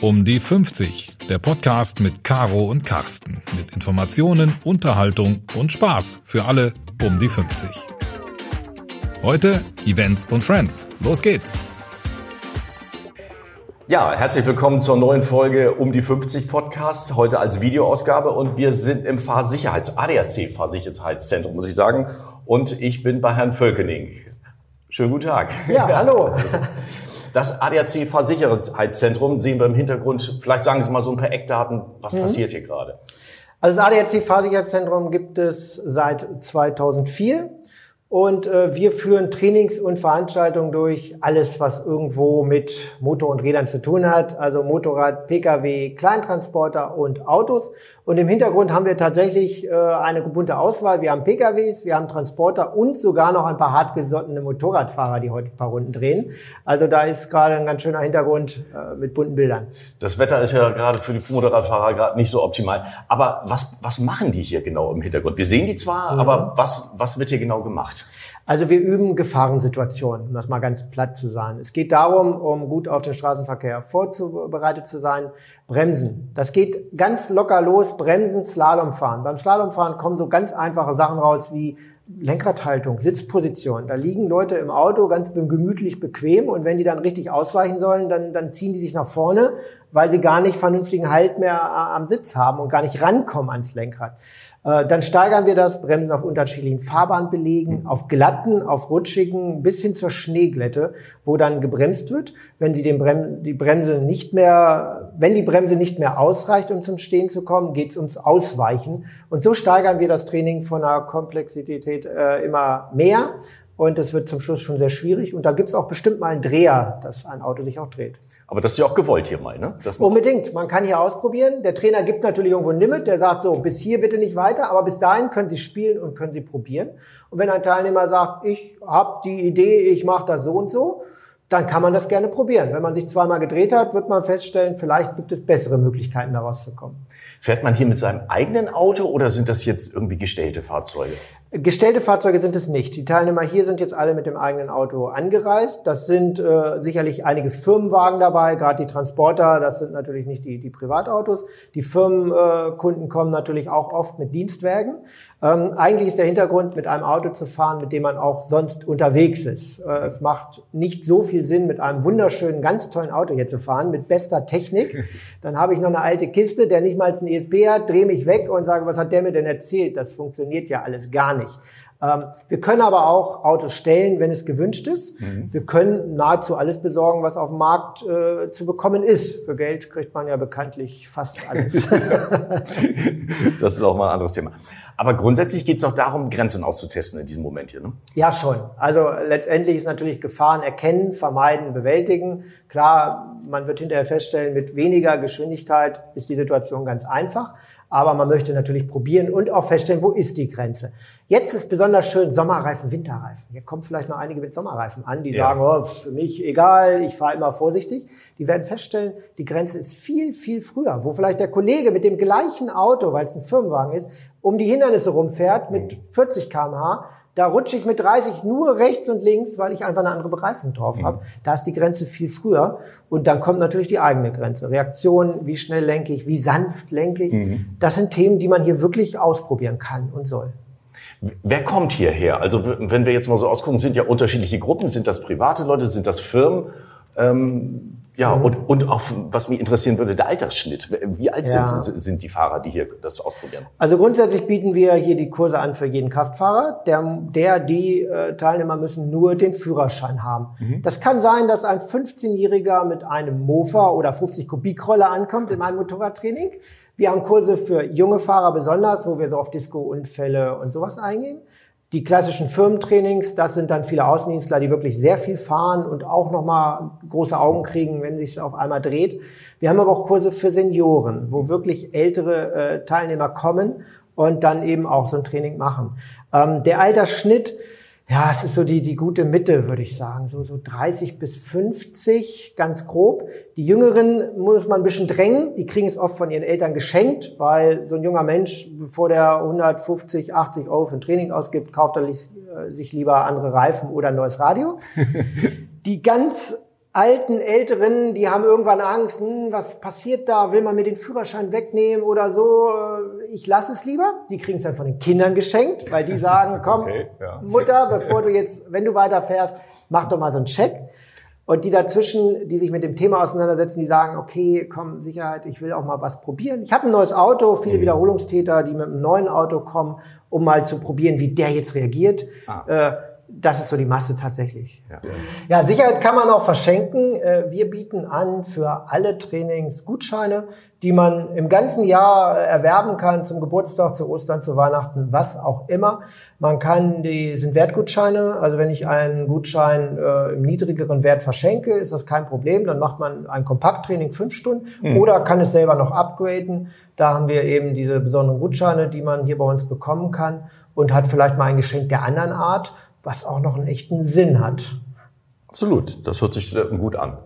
Um die 50, der Podcast mit Caro und Carsten. Mit Informationen, Unterhaltung und Spaß für alle um die 50. Heute Events und Friends. Los geht's! Ja, herzlich willkommen zur neuen Folge um die 50 Podcast, heute als Videoausgabe und wir sind im Fahrsicherheits, ADAC Fahrsicherheitszentrum, muss ich sagen. Und ich bin bei Herrn Völkening. Schönen guten Tag. Ja, hallo. Das ADAC Fahrsicherheitszentrum sehen wir im Hintergrund. Vielleicht sagen Sie mal so ein paar Eckdaten. Was mhm. passiert hier gerade? Also das ADAC Fahrsicherheitszentrum gibt es seit 2004. Und äh, wir führen Trainings und Veranstaltungen durch, alles, was irgendwo mit Motor und Rädern zu tun hat, also Motorrad, Pkw, Kleintransporter und Autos. Und im Hintergrund haben wir tatsächlich äh, eine bunte Auswahl. Wir haben Pkws, wir haben Transporter und sogar noch ein paar hartgesottene Motorradfahrer, die heute ein paar Runden drehen. Also da ist gerade ein ganz schöner Hintergrund äh, mit bunten Bildern. Das Wetter ist ja gerade für die Motorradfahrer gerade nicht so optimal. Aber was, was machen die hier genau im Hintergrund? Wir sehen die zwar, mhm. aber was, was wird hier genau gemacht? Also wir üben Gefahrensituationen, um das mal ganz platt zu sagen. Es geht darum, um gut auf den Straßenverkehr vorzubereitet zu sein, Bremsen. Das geht ganz locker los, Bremsen, Slalomfahren. Beim Slalomfahren kommen so ganz einfache Sachen raus wie Lenkradhaltung, Sitzposition. Da liegen Leute im Auto ganz gemütlich bequem und wenn die dann richtig ausweichen sollen, dann, dann ziehen die sich nach vorne, weil sie gar nicht vernünftigen Halt mehr am Sitz haben und gar nicht rankommen ans Lenkrad. Äh, dann steigern wir das, bremsen auf unterschiedlichen Fahrbahnbelegen, auf glatten, auf rutschigen, bis hin zur Schneeglätte, wo dann gebremst wird. Wenn sie den Brem die Bremse nicht mehr, wenn die Bremse nicht mehr ausreicht, um zum Stehen zu kommen, geht es ums Ausweichen. Und so steigern wir das Training von der Komplexität äh, immer mehr. Und es wird zum Schluss schon sehr schwierig. Und da gibt es auch bestimmt mal einen Dreher, dass ein Auto sich auch dreht. Aber das ist ja auch gewollt hier mal, ne? Unbedingt. Man kann hier ausprobieren. Der Trainer gibt natürlich irgendwo ein Limit. Der sagt so, bis hier bitte nicht weiter. Aber bis dahin können Sie spielen und können Sie probieren. Und wenn ein Teilnehmer sagt, ich habe die Idee, ich mache das so und so, dann kann man das gerne probieren. Wenn man sich zweimal gedreht hat, wird man feststellen, vielleicht gibt es bessere Möglichkeiten, daraus zu kommen. Fährt man hier mit seinem eigenen Auto oder sind das jetzt irgendwie gestellte Fahrzeuge? Gestellte Fahrzeuge sind es nicht. Die Teilnehmer hier sind jetzt alle mit dem eigenen Auto angereist. Das sind äh, sicherlich einige Firmenwagen dabei, gerade die Transporter, das sind natürlich nicht die, die Privatautos. Die Firmenkunden äh, kommen natürlich auch oft mit Dienstwagen. Ähm, eigentlich ist der Hintergrund, mit einem Auto zu fahren, mit dem man auch sonst unterwegs ist. Äh, es macht nicht so viel Sinn, mit einem wunderschönen, ganz tollen Auto hier zu fahren, mit bester Technik. Dann habe ich noch eine alte Kiste, der nicht mal ein ESP hat, drehe mich weg und sage, was hat der mir denn erzählt? Das funktioniert ja alles gar nicht. Ähm, wir können aber auch Autos stellen, wenn es gewünscht ist. Mhm. Wir können nahezu alles besorgen, was auf dem Markt äh, zu bekommen ist. Für Geld kriegt man ja bekanntlich fast alles. das ist auch mal ein anderes Thema. Aber grundsätzlich geht es auch darum, Grenzen auszutesten in diesem Moment hier. Ne? Ja, schon. Also letztendlich ist natürlich Gefahren erkennen, vermeiden, bewältigen. Klar, man wird hinterher feststellen, mit weniger Geschwindigkeit ist die Situation ganz einfach. Aber man möchte natürlich probieren und auch feststellen, wo ist die Grenze. Jetzt ist besonders schön Sommerreifen, Winterreifen. Hier kommen vielleicht noch einige mit Sommerreifen an, die ja. sagen, oh, für mich egal, ich fahre immer vorsichtig. Die werden feststellen, die Grenze ist viel, viel früher, wo vielleicht der Kollege mit dem gleichen Auto, weil es ein Firmenwagen ist, um die Hindernisse rumfährt mit 40 kmh da rutsche ich mit 30 nur rechts und links, weil ich einfach eine andere Bereifung drauf mhm. habe. Da ist die Grenze viel früher. Und dann kommt natürlich die eigene Grenze. Reaktion, wie schnell lenke ich, wie sanft lenke ich. Mhm. Das sind Themen, die man hier wirklich ausprobieren kann und soll. Wer kommt hierher? Also wenn wir jetzt mal so ausgucken, sind ja unterschiedliche Gruppen. Sind das private Leute? Sind das Firmen? Ähm, ja, mhm. und, und auch, was mich interessieren würde, der Altersschnitt. Wie alt ja. sind, sind die Fahrer, die hier das ausprobieren? Also grundsätzlich bieten wir hier die Kurse an für jeden Kraftfahrer. Der, der die äh, Teilnehmer müssen nur den Führerschein haben. Mhm. Das kann sein, dass ein 15-Jähriger mit einem Mofa oder 50 Kubikroller ankommt in einem Motorradtraining. Wir haben Kurse für junge Fahrer besonders, wo wir so auf Disco-Unfälle und sowas eingehen. Die klassischen Firmentrainings, das sind dann viele Außendienstler, die wirklich sehr viel fahren und auch nochmal große Augen kriegen, wenn sich auf einmal dreht. Wir haben aber auch Kurse für Senioren, wo wirklich ältere äh, Teilnehmer kommen und dann eben auch so ein Training machen. Ähm, der Altersschnitt, ja, es ist so die, die gute Mitte, würde ich sagen. So, so 30 bis 50, ganz grob. Die Jüngeren muss man ein bisschen drängen. Die kriegen es oft von ihren Eltern geschenkt, weil so ein junger Mensch, bevor der 150, 80 Euro für ein Training ausgibt, kauft er sich lieber andere Reifen oder ein neues Radio. die ganz alten, älteren, die haben irgendwann Angst, hm, was passiert da, will man mir den Führerschein wegnehmen oder so. Ich lasse es lieber. Die kriegen es dann von den Kindern geschenkt, weil die sagen, komm, okay, ja. Mutter, bevor du jetzt, wenn du weiterfährst, mach doch mal so einen Check. Und die dazwischen, die sich mit dem Thema auseinandersetzen, die sagen, okay, komm, Sicherheit, ich will auch mal was probieren. Ich habe ein neues Auto, viele mhm. Wiederholungstäter, die mit einem neuen Auto kommen, um mal zu probieren, wie der jetzt reagiert. Ah. Äh, das ist so die Masse tatsächlich. Ja. ja, Sicherheit kann man auch verschenken. Äh, wir bieten an für alle Trainings Gutscheine, die man im ganzen Jahr erwerben kann, zum Geburtstag, zu Ostern, zu Weihnachten, was auch immer. Man kann, die sind Wertgutscheine, also wenn ich einen Gutschein äh, im niedrigeren Wert verschenke, ist das kein Problem. Dann macht man ein Kompakttraining fünf Stunden mhm. oder kann es selber noch upgraden. Da haben wir eben diese besonderen Gutscheine, die man hier bei uns bekommen kann und hat vielleicht mal ein Geschenk der anderen Art was auch noch einen echten Sinn hat. Absolut, das hört sich gut an.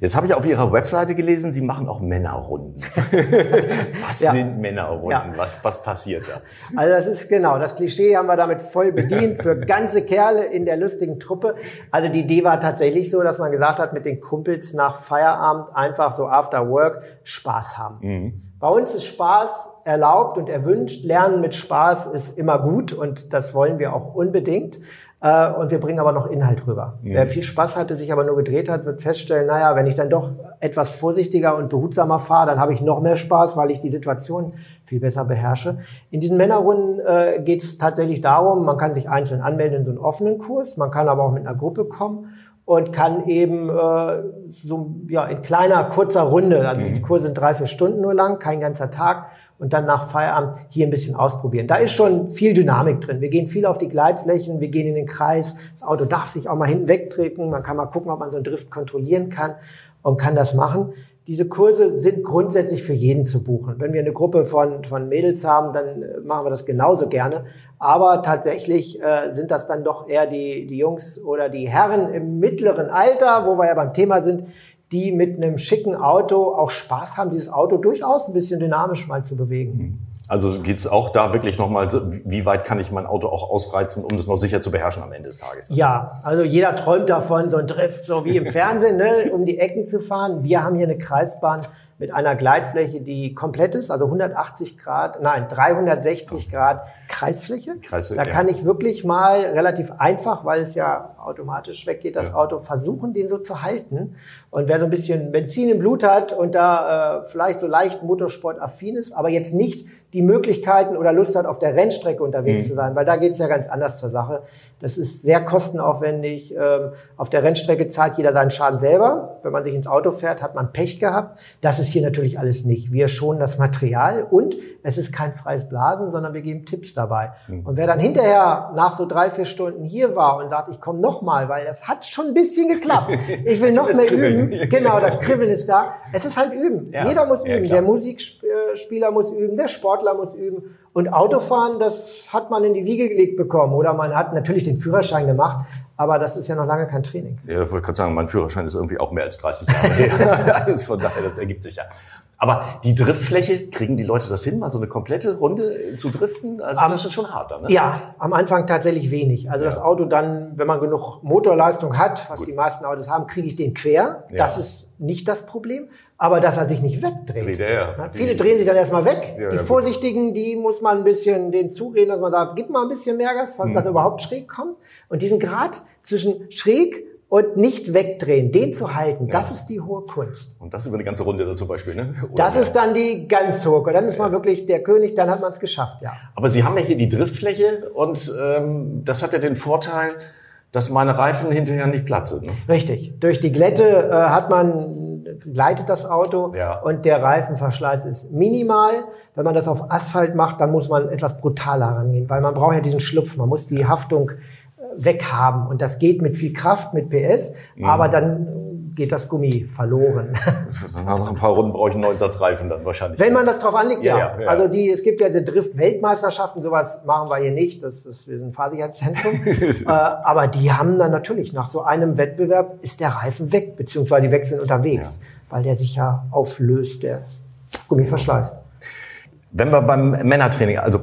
Jetzt habe ich auf Ihrer Webseite gelesen, Sie machen auch Männerrunden. was ja. sind Männerrunden? Ja. Was, was passiert da? Also das ist genau, das Klischee haben wir damit voll bedient für ganze Kerle in der lustigen Truppe. Also die Idee war tatsächlich so, dass man gesagt hat, mit den Kumpels nach Feierabend einfach so after work Spaß haben. Mhm. Bei uns ist Spaß erlaubt und erwünscht. Lernen mit Spaß ist immer gut und das wollen wir auch unbedingt. Äh, und wir bringen aber noch Inhalt rüber. Mhm. Wer viel Spaß hatte, sich aber nur gedreht hat, wird feststellen, naja, wenn ich dann doch etwas vorsichtiger und behutsamer fahre, dann habe ich noch mehr Spaß, weil ich die Situation viel besser beherrsche. In diesen Männerrunden äh, geht es tatsächlich darum, man kann sich einzeln anmelden in so einen offenen Kurs, man kann aber auch mit einer Gruppe kommen und kann eben äh, so ja in kleiner kurzer Runde, also mhm. die Kurse sind drei vier Stunden nur lang, kein ganzer Tag und dann nach Feierabend hier ein bisschen ausprobieren. Da ist schon viel Dynamik drin. Wir gehen viel auf die Gleitflächen, wir gehen in den Kreis. Das Auto darf sich auch mal hinten wegtreten. Man kann mal gucken, ob man so einen Drift kontrollieren kann und kann das machen. Diese Kurse sind grundsätzlich für jeden zu buchen. Wenn wir eine Gruppe von, von Mädels haben, dann äh, machen wir das genauso gerne. Aber tatsächlich äh, sind das dann doch eher die, die Jungs oder die Herren im mittleren Alter, wo wir ja beim Thema sind, die mit einem schicken Auto auch Spaß haben, dieses Auto durchaus ein bisschen dynamisch mal zu bewegen. Also geht es auch da wirklich nochmal, wie weit kann ich mein Auto auch ausreizen, um das noch sicher zu beherrschen am Ende des Tages? Ja, also jeder träumt davon, so ein Drift, so wie im Fernsehen, ne, um die Ecken zu fahren. Wir haben hier eine Kreisbahn mit einer Gleitfläche, die komplett ist, also 180 Grad, nein, 360 Grad Kreisfläche. Kreisfläche da kann ich wirklich mal relativ einfach, weil es ja automatisch weggeht, das ja. Auto versuchen, den so zu halten. Und wer so ein bisschen Benzin im Blut hat und da äh, vielleicht so leicht motorsportaffin ist, aber jetzt nicht die Möglichkeiten oder Lust hat, auf der Rennstrecke unterwegs mhm. zu sein, weil da geht es ja ganz anders zur Sache. Das ist sehr kostenaufwendig. Ähm, auf der Rennstrecke zahlt jeder seinen Schaden selber. Wenn man sich ins Auto fährt, hat man Pech gehabt. Das ist hier natürlich alles nicht. Wir schonen das Material und es ist kein freies Blasen, sondern wir geben Tipps dabei. Mhm. Und wer dann hinterher nach so drei, vier Stunden hier war und sagt, ich komme nochmal, weil das hat schon ein bisschen geklappt. Ich will noch mehr üben. Genau, das Kribbeln ist da. Es ist halt üben. Ja. Jeder muss üben. Ja, der Musikspieler muss üben, der Sportler muss üben. Und Autofahren, das hat man in die Wiege gelegt bekommen. Oder man hat natürlich den Führerschein gemacht, aber das ist ja noch lange kein Training. Ja, ich wollte gerade sagen, mein Führerschein ist irgendwie auch mehr als 30 Jahre her. also von daher, das ergibt sich ja. Aber die Driftfläche, kriegen die Leute das hin, mal so eine komplette Runde zu driften? Also um, das ist schon hart dann, ne? Ja, am Anfang tatsächlich wenig. Also ja. das Auto dann, wenn man genug Motorleistung hat, was Gut. die meisten Autos haben, kriege ich den quer. Ja. Das ist nicht das Problem. Aber dass er sich nicht wegdreht. Ja, ja. Viele drehen sich dann erstmal weg. Ja, die Vorsichtigen, die muss man ein bisschen denen zureden, dass man sagt, gib mal ein bisschen mehr Gas, dass hm. er überhaupt schräg kommt. Und diesen Grad zwischen schräg und nicht wegdrehen, den zu halten, ja. das ist die hohe Kunst. Und das über eine ganze Runde dann zum Beispiel, ne? Oder das ist dann die ganz hohe Kunst. Dann ist man wirklich der König, dann hat man es geschafft, ja. Aber Sie haben ja hier die Driftfläche und ähm, das hat ja den Vorteil, dass meine Reifen hinterher nicht platzen. Ne? Richtig. Durch die Glätte äh, hat man gleitet das Auto ja. und der Reifenverschleiß ist minimal. Wenn man das auf Asphalt macht, dann muss man etwas brutaler rangehen, weil man braucht ja diesen Schlupf, man muss die Haftung weghaben. Und das geht mit viel Kraft, mit PS, mhm. aber dann geht das Gummi verloren. Nach ein paar Runden brauche ich einen neuen Satz Reifen dann wahrscheinlich. Wenn man das drauf anlegt, ja. ja. ja. Also die, es gibt ja diese Drift-Weltmeisterschaften, sowas machen wir hier nicht. Das ist, wir sind ein Fahrsicherheitszentrum. äh, aber die haben dann natürlich nach so einem Wettbewerb ist der Reifen weg, beziehungsweise die wechseln unterwegs, ja. weil der sich ja auflöst, der Gummi verschleißt. Wenn wir beim Männertraining, also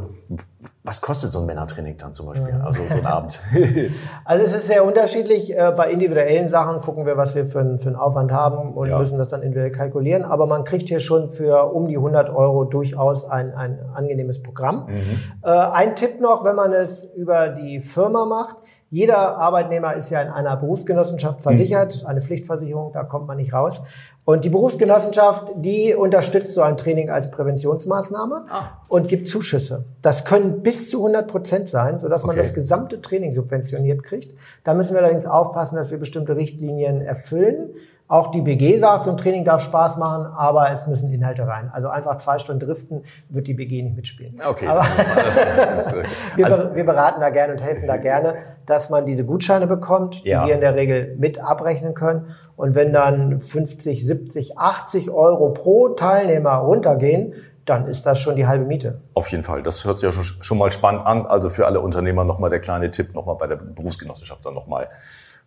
Was kostet so ein Männertraining dann zum Beispiel? Ja. Also so ein Abend? also es ist sehr unterschiedlich. Äh, bei individuellen Sachen gucken wir, was wir für, einen, für einen Aufwand haben und ja. müssen das dann individuell kalkulieren. Aber man kriegt hier schon für um die 100 Euro durchaus ein, ein angenehmes Programm. Mhm. Äh, ein Tipp noch, wenn man es über die Firma macht. Jeder Arbeitnehmer ist ja in einer Berufsgenossenschaft versichert, mhm. eine Pflichtversicherung, da kommt man nicht raus. Und die Berufsgenossenschaft, die unterstützt so ein Training als Präventionsmaßnahme ah. und gibt Zuschüsse. Das können bis zu 100 Prozent sein, sodass man das gesamte Training subventioniert kriegt. Da müssen wir allerdings aufpassen, dass wir bestimmte Richtlinien erfüllen. Auch die BG sagt, so ein Training darf Spaß machen, aber es müssen Inhalte rein. Also einfach zwei Stunden driften, wird die BG nicht mitspielen. Okay. Aber wir, also wir, beraten da gerne und helfen da gerne, dass man diese Gutscheine bekommt, die ja. wir in der Regel mit abrechnen können. Und wenn dann 50, 70, 80 Euro pro Teilnehmer runtergehen, dann ist das schon die halbe Miete. Auf jeden Fall. Das hört sich ja schon, schon mal spannend an. Also für alle Unternehmer nochmal der kleine Tipp, nochmal bei der Berufsgenossenschaft dann nochmal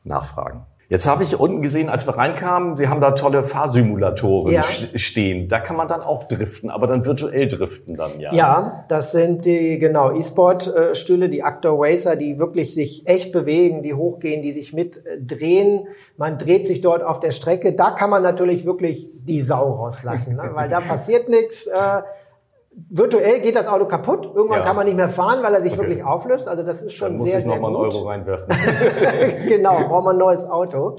nachfragen. Jetzt habe ich unten gesehen, als wir reinkamen, Sie haben da tolle Fahrsimulatoren ja. stehen. Da kann man dann auch driften, aber dann virtuell driften dann, ja. Ja, das sind die, genau, E-Sport-Stühle, die Actor Racer, die wirklich sich echt bewegen, die hochgehen, die sich mitdrehen. Man dreht sich dort auf der Strecke. Da kann man natürlich wirklich die Sau rauslassen, ne? weil da passiert nichts. Äh, Virtuell geht das Auto kaputt. Irgendwann ja. kann man nicht mehr fahren, weil er sich okay. wirklich auflöst. Also das ist schon Dann muss sehr, ich noch mal einen Euro reinwerfen. genau, braucht man ein neues Auto.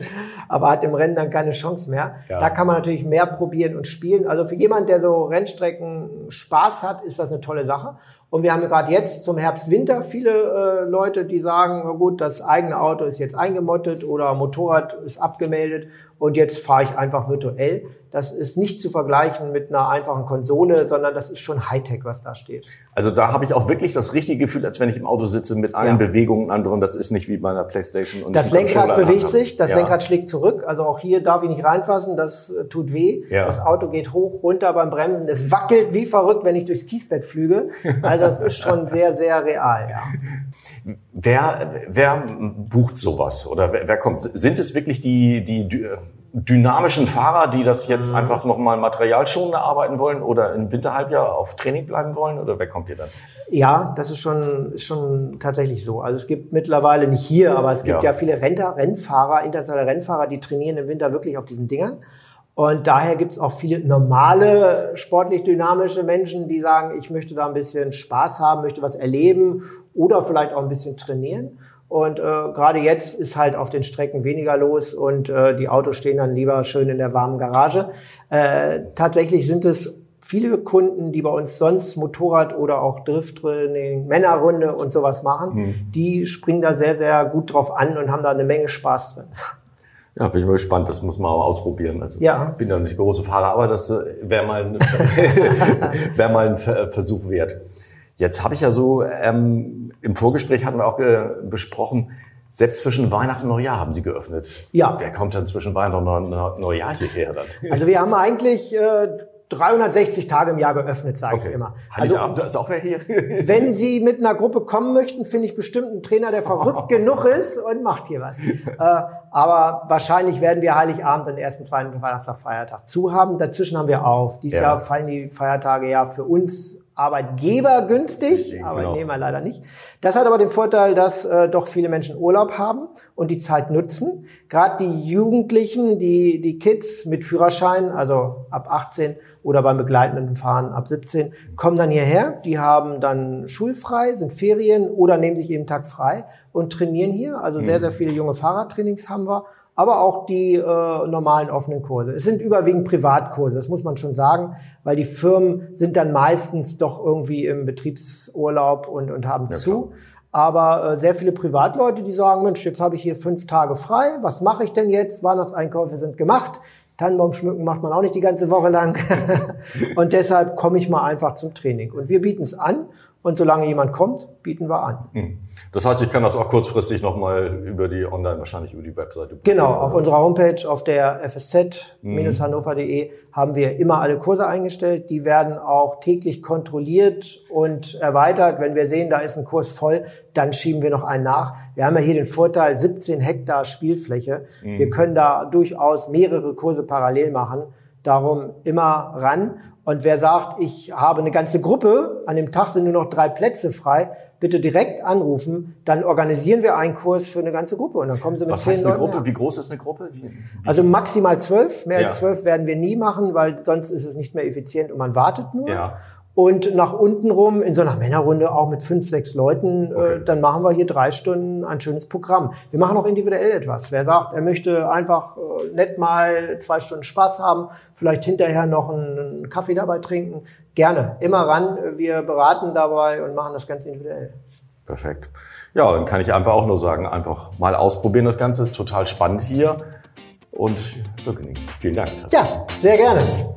Aber hat im Rennen dann keine Chance mehr. Ja. Da kann man natürlich mehr probieren und spielen. Also für jemand, der so Rennstrecken Spaß hat, ist das eine tolle Sache. Und wir haben gerade jetzt zum Herbst, Winter viele äh, Leute, die sagen, na gut, das eigene Auto ist jetzt eingemottet oder Motorrad ist abgemeldet und jetzt fahre ich einfach virtuell. Das ist nicht zu vergleichen mit einer einfachen Konsole, sondern das ist schon Hightech, was da steht. Also da habe ich auch wirklich das richtige Gefühl, als wenn ich im Auto sitze mit allen ja. Bewegungen anderen. Das ist nicht wie bei einer Playstation. Und das Lenkrad bewegt sich, das ja. Lenkrad schlägt zurück. Also auch hier darf ich nicht reinfassen, das äh, tut weh. Ja. Das Auto geht hoch, runter beim Bremsen. Es wackelt wie verrückt, wenn ich durchs Kiesbett flüge. Also das ist schon sehr, sehr real. Ja. Wer, wer bucht sowas oder wer, wer kommt? Sind es wirklich die, die dynamischen Fahrer, die das jetzt mhm. einfach nochmal materialschonender arbeiten wollen oder im Winterhalbjahr auf Training bleiben wollen? Oder wer kommt hier dann? Ja, das ist schon, ist schon tatsächlich so. Also es gibt mittlerweile nicht hier, aber es gibt ja, ja viele Renter, Rennfahrer, internationale Rennfahrer, die trainieren im Winter wirklich auf diesen Dingern. Und daher gibt es auch viele normale, sportlich dynamische Menschen, die sagen, ich möchte da ein bisschen Spaß haben, möchte was erleben oder vielleicht auch ein bisschen trainieren. Und äh, gerade jetzt ist halt auf den Strecken weniger los und äh, die Autos stehen dann lieber schön in der warmen Garage. Äh, tatsächlich sind es viele Kunden, die bei uns sonst Motorrad oder auch Drifttraining, Männerrunde und sowas machen, hm. die springen da sehr, sehr gut drauf an und haben da eine Menge Spaß drin. Ja, bin ich mal gespannt. Das muss man auch ausprobieren. Also ja. bin ja nicht große Fahrer, aber das äh, wäre mal, wär mal ein Versuch wert. Jetzt habe ich ja so, ähm, im Vorgespräch hatten wir auch äh, besprochen, selbst zwischen Weihnachten und Neujahr haben Sie geöffnet. Ja. Wer kommt dann zwischen Weihnachten und Neujahr hierher dann? Also wir haben eigentlich äh, 360 Tage im Jahr geöffnet, sage okay. ich immer. Also, da ist auch wer hier. wenn Sie mit einer Gruppe kommen möchten, finde ich bestimmt einen Trainer, der verrückt genug ist und macht hier was. Äh, aber wahrscheinlich werden wir Heiligabend und ersten, zweiten Weihnachtstag, Feiertag zu haben. Dazwischen haben wir auf. Dieses ja. Jahr fallen die Feiertage ja für uns Arbeitgeber günstig, genau. Arbeitnehmer leider nicht. Das hat aber den Vorteil, dass äh, doch viele Menschen Urlaub haben und die Zeit nutzen. Gerade die Jugendlichen, die, die Kids mit Führerschein, also ab 18 oder beim begleitenden Fahren ab 17, kommen dann hierher. Die haben dann schulfrei, sind Ferien oder nehmen sich eben Tag frei und trainieren hier. Also sehr, mhm. sehr viele junge Fahrradtrainings haben wir aber auch die äh, normalen offenen Kurse. Es sind überwiegend Privatkurse, das muss man schon sagen, weil die Firmen sind dann meistens doch irgendwie im Betriebsurlaub und, und haben ja, zu. Klar. Aber äh, sehr viele Privatleute, die sagen, Mensch, jetzt habe ich hier fünf Tage frei, was mache ich denn jetzt? Weihnachtseinkäufe sind gemacht. Tannenbaum schmücken macht man auch nicht die ganze Woche lang. und deshalb komme ich mal einfach zum Training. Und wir bieten es an und solange jemand kommt, bieten wir an. Hm. Das heißt, ich kann das auch kurzfristig nochmal über die Online, wahrscheinlich über die Webseite. Genau, auf unserer Homepage, auf der fsz-hannover.de haben wir immer alle Kurse eingestellt. Die werden auch täglich kontrolliert und erweitert. Wenn wir sehen, da ist ein Kurs voll, dann schieben wir noch einen nach. Wir haben ja hier den Vorteil, 17 Hektar Spielfläche. Mhm. Wir können da durchaus mehrere Kurse parallel machen Darum immer ran. Und wer sagt, ich habe eine ganze Gruppe, an dem Tag sind nur noch drei Plätze frei, bitte direkt anrufen, dann organisieren wir einen Kurs für eine ganze Gruppe und dann kommen Sie mit Was zehn heißt eine Leuten Gruppe? her. Wie groß ist eine Gruppe? Wie, wie Also maximal zwölf, mehr Ja. als zwölf werden wir nie machen, weil sonst ist es nicht mehr effizient und man wartet nur. Ja. Und nach unten rum, in so einer Männerrunde auch mit fünf, sechs Leuten, Okay. äh, dann machen wir hier drei Stunden ein schönes Programm. Wir machen auch individuell etwas. Wer sagt, er möchte einfach äh, nett mal zwei Stunden Spaß haben, vielleicht hinterher noch einen Kaffee dabei trinken, gerne. Immer ran, wir beraten dabei und machen das ganz individuell. Perfekt. Ja, dann kann ich einfach auch nur sagen, einfach mal ausprobieren das Ganze. Total spannend hier. Und wirklich, vielen Dank. Ja, sehr gerne.